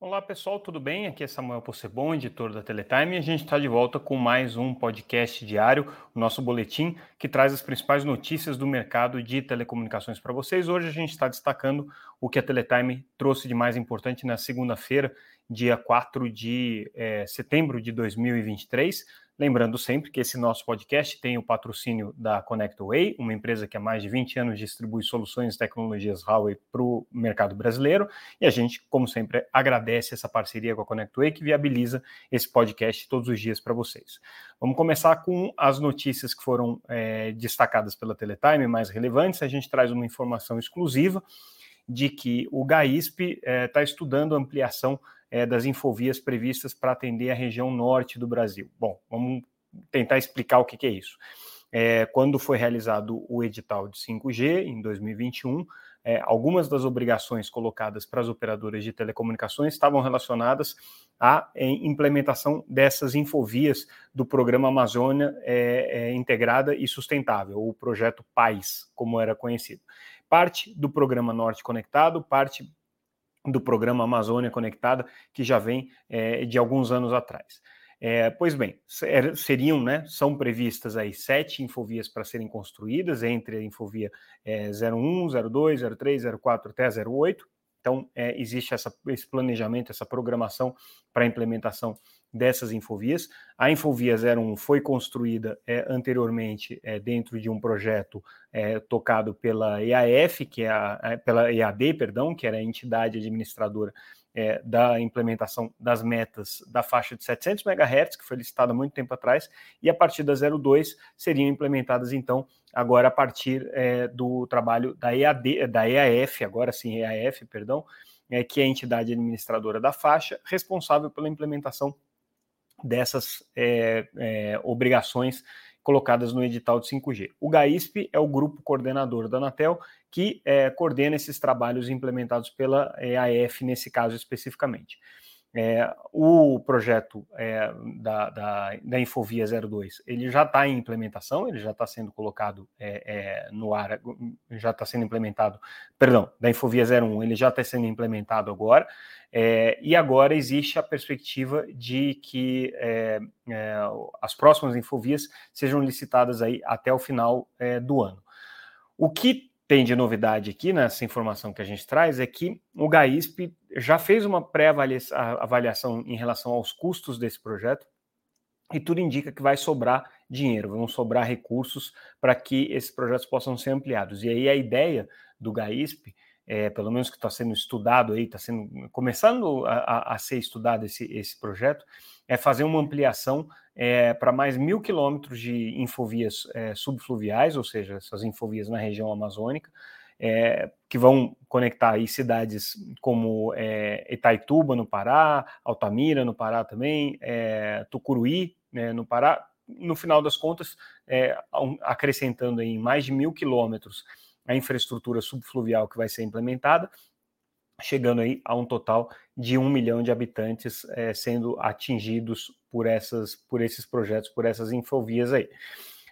Olá pessoal, tudo bem? Aqui é Samuel Possebon, editor da Teletime, e a gente está de volta com mais um podcast diário, o nosso boletim, que traz as principais notícias do mercado de telecomunicações para vocês. Hoje a gente está destacando o que a Teletime trouxe de mais importante na segunda-feira, dia 4 de é, setembro de 2023. Lembrando sempre que esse nosso podcast tem o patrocínio da ConnectWay, uma empresa que há mais de 20 anos distribui soluções e tecnologias Huawei para o mercado brasileiro. E a gente, como sempre, agradece essa parceria com a ConnectWay que viabiliza esse podcast todos os dias para vocês. Vamos começar com as notícias que foram é, destacadas pela Teletime, mais relevantes. A gente traz uma informação exclusiva de que o GAISP está é, tá estudando ampliação é, das infovias previstas para atender a região norte do Brasil. Bom, vamos tentar explicar o que, que é isso. É, quando foi realizado o edital de 5G, em 2021, é, algumas das obrigações colocadas para as operadoras de telecomunicações estavam relacionadas à é, implementação dessas infovias do programa Amazônia é, é, Integrada e Sustentável, o projeto PAIS, como era conhecido. Parte do programa Norte Conectado, parte do programa Amazônia Conectada, que já vem é, de alguns anos atrás. É, pois bem, seriam, né, são previstas aí sete infovias para serem construídas, entre a infovia é, 01, 02, 03, 04 até a 08. Então, é, existe essa, esse planejamento, essa programação para implementação dessas infovias. A Infovia 01 foi construída é, anteriormente é, dentro de um projeto é, tocado pela EAF, que é a, é, pela EAD, perdão, que era a entidade administradora é, da implementação das metas da faixa de 700 MHz, que foi licitada há muito tempo atrás, e a partir da 02 seriam implementadas então agora a partir é, do trabalho da EAD, da EAF, agora sim EAF, perdão, que é a entidade administradora da faixa, responsável pela implementação dessas é, é, obrigações colocadas no edital de 5G. O GAISP é o grupo coordenador da Anatel que é, coordena esses trabalhos implementados pela EAF nesse caso especificamente. É, o projeto é, da, da, da, Infovia 02 ele já está em implementação, ele já está sendo colocado é, é no ar, já está sendo implementado, perdão, da Infovia 01 ele já está sendo implementado agora, é, e agora existe a perspectiva de que é, as próximas Infovias sejam licitadas aí até o final do ano. O que tem de novidade aqui nessa informação que a gente traz é que o GAISP já fez uma pré-avaliação em relação aos custos desse projeto e tudo indica que vai sobrar dinheiro, vão sobrar recursos para que esses projetos possam ser ampliados. E aí a ideia do GAISP, é, pelo menos que está sendo estudado aí, está sendo começando a, a, ser estudado esse, esse projeto, é fazer uma ampliação é, para mais mil quilômetros de infovias é, subfluviais, ou seja, essas infovias na região amazônica, é, que vão conectar aí cidades como é, Itaituba, no Pará, Altamira, no Pará também, é, Tucuruí, né, no Pará. No final das contas, acrescentando em mais de mil quilômetros a infraestrutura subfluvial que vai ser implementada, chegando aí a um total de um milhão de habitantes é, sendo atingidos por, essas, por esses projetos, por essas infovias aí.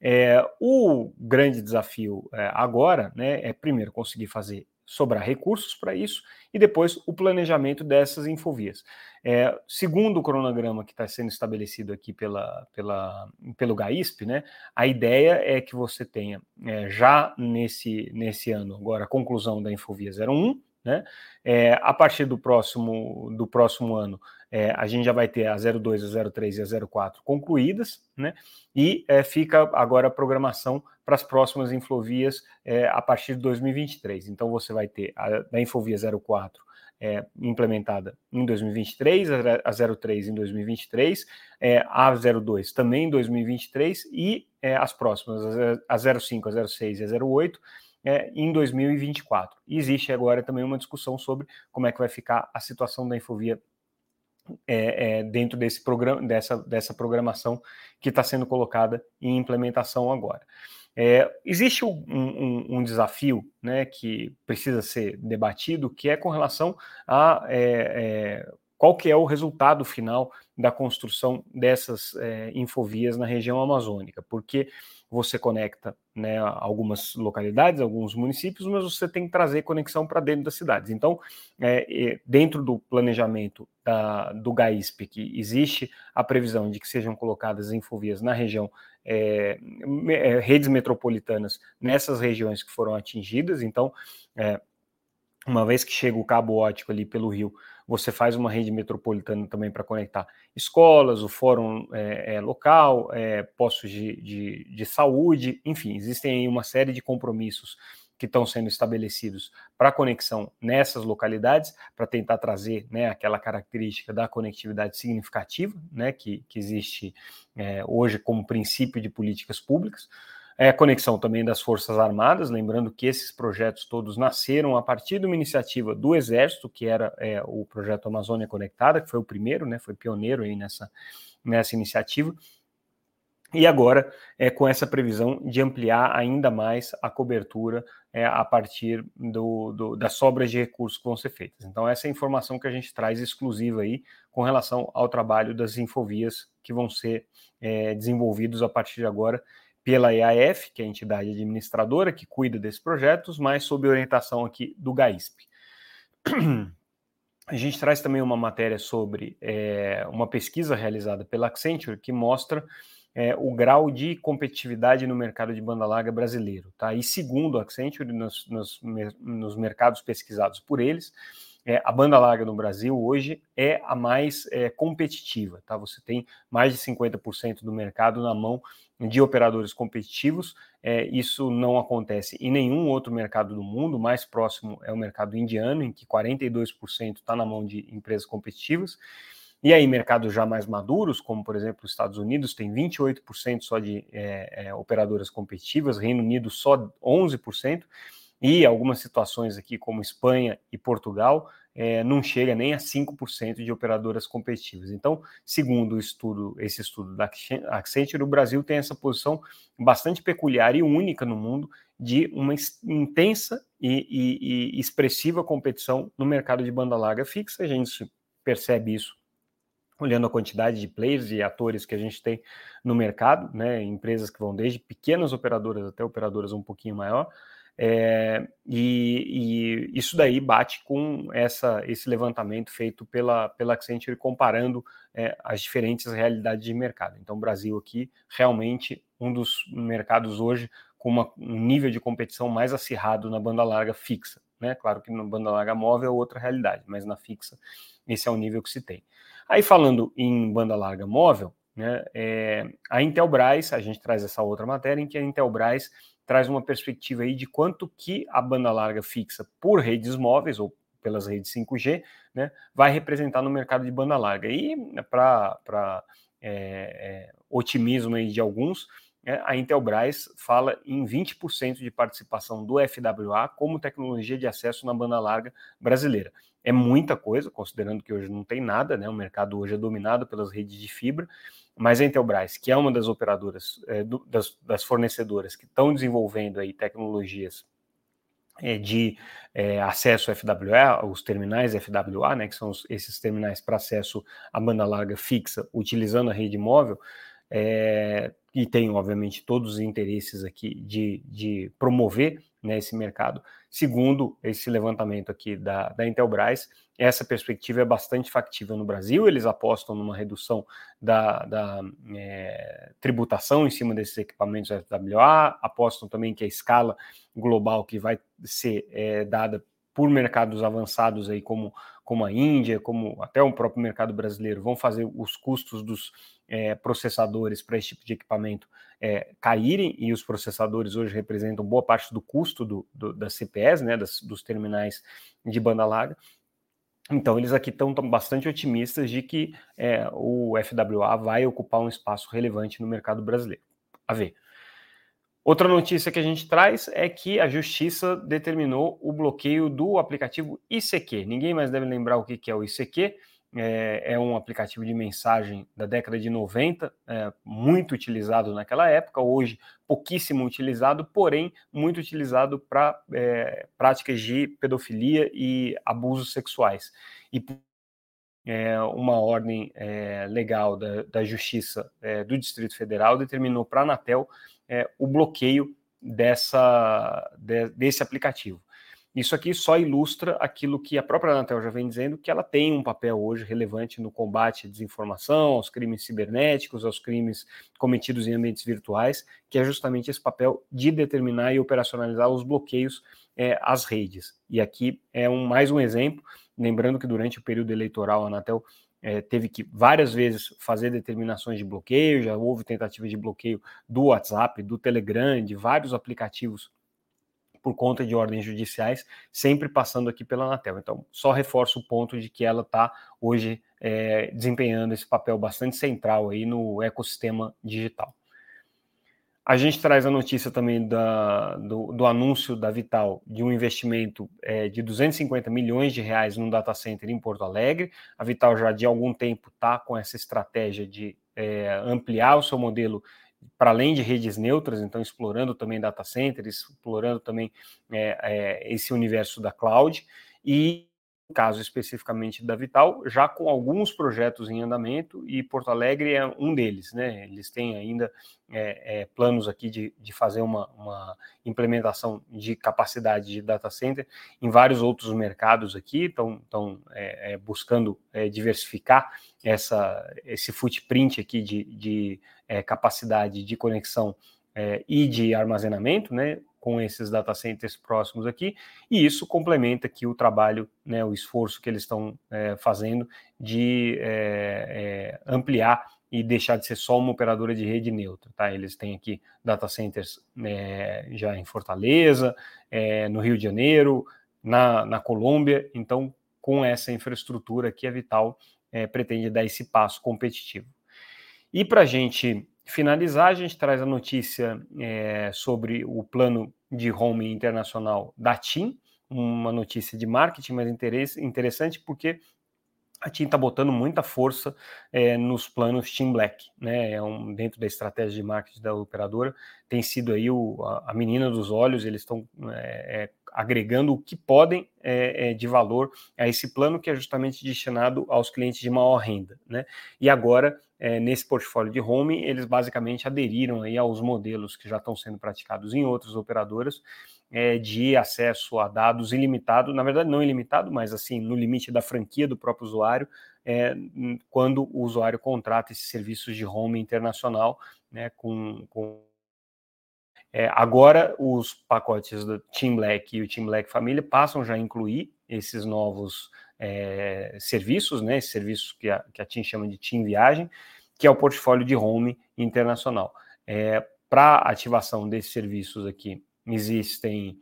É, o grande desafio é, agora né, é primeiro conseguir fazer sobrar recursos para isso e depois o planejamento dessas infovias. É, segundo o cronograma que está sendo estabelecido aqui pela, pela, pelo GAISP, né, a ideia é que você tenha é, já nesse, nesse ano agora a conclusão da Infovia 01, né? É, a partir do próximo, do próximo ano, é, a gente já vai ter a 02, a 03 e a 04 concluídas, né? e é, fica agora a programação para as próximas Infovias é, a partir de 2023. Então, você vai ter a, a Infovia 04 é, implementada em 2023, a 03 em 2023, é, a 02 também em 2023 e é, as próximas, a 05, a 06 e a 08 é, em 2024. E existe agora também uma discussão sobre como é que vai ficar a situação da infovia é, é, dentro desse programa, dessa, dessa programação que está sendo colocada em implementação agora. É, existe um, um, um, desafio né, que precisa ser debatido, que é com relação a é, é, qual que é o resultado final da construção dessas é, infovias na região amazônica, porque você conecta né, algumas localidades, alguns municípios, mas você tem que trazer conexão para dentro das cidades. Então, é, dentro do planejamento da, do GAISP, que existe a previsão de que sejam colocadas infovias na região, é, é, redes metropolitanas nessas regiões que foram atingidas. Então, é, uma vez que chega o cabo ótico ali pelo rio, você faz uma rede metropolitana também para conectar escolas, o fórum é, é, local, é, postos de, de, de, saúde, enfim, existem aí uma série de compromissos que estão sendo estabelecidos para conexão nessas localidades, para tentar trazer né, aquela característica da conectividade significativa né, que, que existe é, hoje como princípio de políticas públicas. É, conexão também das Forças Armadas, lembrando que esses projetos todos nasceram a partir de uma iniciativa do Exército, que era é, o projeto Amazônia Conectada, que foi o primeiro, né, foi pioneiro aí nessa, nessa iniciativa, e agora, é, com essa previsão de ampliar ainda mais a cobertura é, a partir do, do, das sobras de recursos que vão ser feitas. Então, essa é a informação que a gente traz exclusiva aí com relação ao trabalho das infovias que vão ser é, desenvolvidos a partir de agora pela EAF, que é a entidade administradora que cuida desses projetos, mas sob orientação aqui do GAISP. A gente traz também uma matéria sobre é, uma pesquisa realizada pela Accenture que mostra é, o grau de competitividade no mercado de banda larga brasileiro. Tá? E segundo a Accenture, nos, nos, nos mercados pesquisados por eles, é, a banda larga no Brasil hoje é a mais é, competitiva. Tá? Você tem mais de 50% do mercado na mão de operadores competitivos. É, isso não acontece em nenhum outro mercado do mundo. O mais próximo é o mercado indiano, em que 42% está na mão de empresas competitivas. E aí, mercados já mais maduros, como por exemplo os Estados Unidos, tem 28% só de é, é, operadoras competitivas, Reino Unido só 11%, e algumas situações aqui, como Espanha e Portugal, é, não chega nem a 5% de operadoras competitivas. Então, segundo o estudo, esse estudo da Accenture, o Brasil tem essa posição bastante peculiar e única no mundo de uma intensa e, e, e expressiva competição no mercado de banda larga fixa. A gente percebe isso olhando a quantidade de players e atores que a gente tem no mercado, né, empresas que vão desde pequenas operadoras até operadoras um pouquinho maior, é, e, e, isso daí bate com essa, esse levantamento feito pela, pela Accenture comparando é, as diferentes realidades de mercado. Então, o Brasil aqui realmente um dos mercados hoje com uma, um nível de competição mais acirrado na banda larga fixa. Né? Claro que na banda larga móvel é outra realidade, mas na fixa esse é o nível que se tem. Aí falando em banda larga móvel, né, é, a Intelbras, a gente traz essa outra matéria em que a Intelbras traz uma perspectiva aí de quanto que a banda larga fixa por redes móveis ou pelas redes 5G, né, vai representar no mercado de banda larga. E para é, é, otimismo aí de alguns, é, a Intelbras fala em 20% de participação do FWA como tecnologia de acesso na banda larga brasileira. É muita coisa, considerando que hoje não tem nada, né? O mercado hoje é dominado pelas redes de fibra, mas a Intelbras, que é uma das operadoras, é, do, das, das, fornecedoras que estão desenvolvendo aí tecnologias é, de é, acesso FWA, os terminais FWA, né, que são os, esses terminais para acesso à banda larga fixa, utilizando a rede móvel, é, e tem, obviamente, todos os interesses aqui de, de promover né, esse mercado. Segundo esse levantamento aqui da, da Intelbras, essa perspectiva é bastante factível no Brasil. Eles apostam numa redução da, da é, tributação em cima desses equipamentos FWA, apostam também que a escala global que vai ser é, dada por mercados avançados aí como, como a Índia, como até o próprio mercado brasileiro, vão fazer os custos dos é, processadores para esse tipo de equipamento é, caírem, e os processadores hoje representam boa parte do custo do, do, das CPS, né, das, dos terminais de banda larga. Então, eles aqui estão bastante otimistas de que é, o FWA vai ocupar um espaço relevante no mercado brasileiro. A ver. Outra notícia que a gente traz é que a Justiça determinou o bloqueio do aplicativo ICQ. Ninguém mais deve lembrar o que é o ICQ. É, é um aplicativo de mensagem da década de 90, é, muito utilizado naquela época, hoje pouquíssimo utilizado, porém muito utilizado para é, práticas de pedofilia e abusos sexuais. E é, uma ordem é, legal da, da Justiça é, do Distrito Federal determinou para a Anatel o bloqueio dessa, de, desse aplicativo. Isso aqui só ilustra aquilo que a própria Anatel já vem dizendo, que ela tem um papel hoje relevante no combate à desinformação, aos crimes cibernéticos, aos crimes cometidos em ambientes virtuais, que é justamente esse papel de determinar e operacionalizar os bloqueios é, às redes. E aqui é um, mais um exemplo, lembrando que durante o período eleitoral a Anatel é, teve que várias vezes fazer determinações de bloqueio, já houve tentativa de bloqueio do WhatsApp, do Telegram, de vários aplicativos por conta de ordens judiciais, sempre passando aqui pela Anatel. Então, só reforço o ponto de que ela está hoje é, desempenhando esse papel bastante central aí no ecossistema digital. A gente traz a notícia também da, do, do, anúncio da Vital de um investimento é, de 250 milhões de reais num data center em Porto Alegre. A Vital já de algum tempo está com essa estratégia de é, ampliar o seu modelo para além de redes neutras, então explorando também data centers, explorando também é, é, esse universo da cloud, e no caso especificamente da Vital, já com alguns projetos em andamento, e Porto Alegre é um deles, né? Eles têm ainda é, é, planos aqui de, de fazer uma, uma, implementação de capacidade de data center em vários outros mercados aqui, estão é, é, buscando diversificar essa, esse footprint aqui de, de é, capacidade de conexão e de armazenamento, né? com esses data centers próximos aqui, e isso complementa aqui o trabalho, né, o esforço que eles estão é, fazendo de é, é, ampliar e deixar de ser só uma operadora de rede neutra. Tá? Eles têm aqui data centers é, já em Fortaleza, é, no Rio de Janeiro, na, na Colômbia, então com essa infraestrutura aqui a Vital é, pretende dar esse passo competitivo. E para a gente finalizar, a gente traz a notícia é, sobre o plano de home internacional da TIM, uma notícia de marketing, mas interessante porque a TIM está botando muita força é, nos planos Team Black, né? É um, dentro da estratégia de marketing da operadora, tem sido aí o, a, a menina dos olhos, eles estão é, é, agregando o que podem de valor a esse plano que é justamente destinado aos clientes de maior renda, né? E agora é, nesse portfólio de home, eles basicamente aderiram aí aos modelos que já estão sendo praticados em outras operadoras é, de acesso a dados ilimitado, na verdade não ilimitado, mas assim no limite da franquia do próprio usuário, é, quando o usuário contrata esses serviços de home internacional, né, com, com é, agora, os pacotes do Team Black e o Team Black Família passam já a incluir esses novos é, serviços, né, esses serviços que a, que a TIM chama de TIM Viagem, que é o portfólio de home internacional. É, Para ativação desses serviços aqui, existem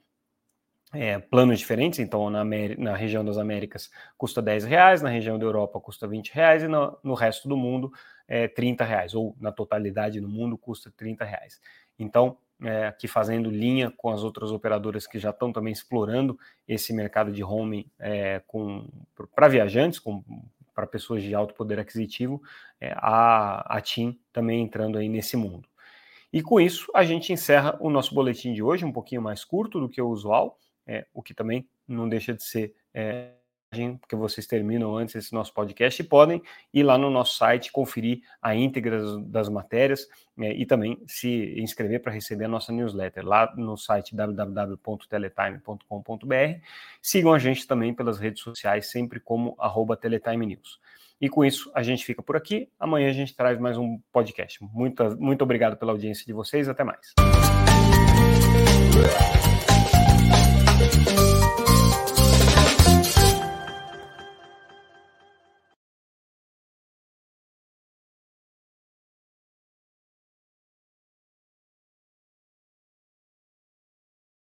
é, planos diferentes, então na, na, região das Américas custa 10 reais, na região da Europa custa 20 reais e no, no resto do mundo é 30 reais, ou na totalidade no mundo custa 30 reais. Então, é, aqui fazendo linha com as outras operadoras que já estão também explorando esse mercado de home é, para viajantes, para pessoas de alto poder aquisitivo, é, a, a TIM também entrando aí nesse mundo. E com isso, a gente encerra o nosso boletim de hoje, um pouquinho mais curto do que o usual, é, o que também não deixa de ser é, porque vocês terminam antes esse nosso podcast e podem ir lá no nosso site conferir a íntegra das, matérias é, e também se inscrever para receber a nossa newsletter lá no site www.teletime.com.br. Sigam a gente também pelas redes sociais, sempre como arroba Teletime News. E com isso, a gente fica por aqui. Amanhã a gente traz mais um podcast. Muito, muito obrigado pela audiência de vocês. Até mais.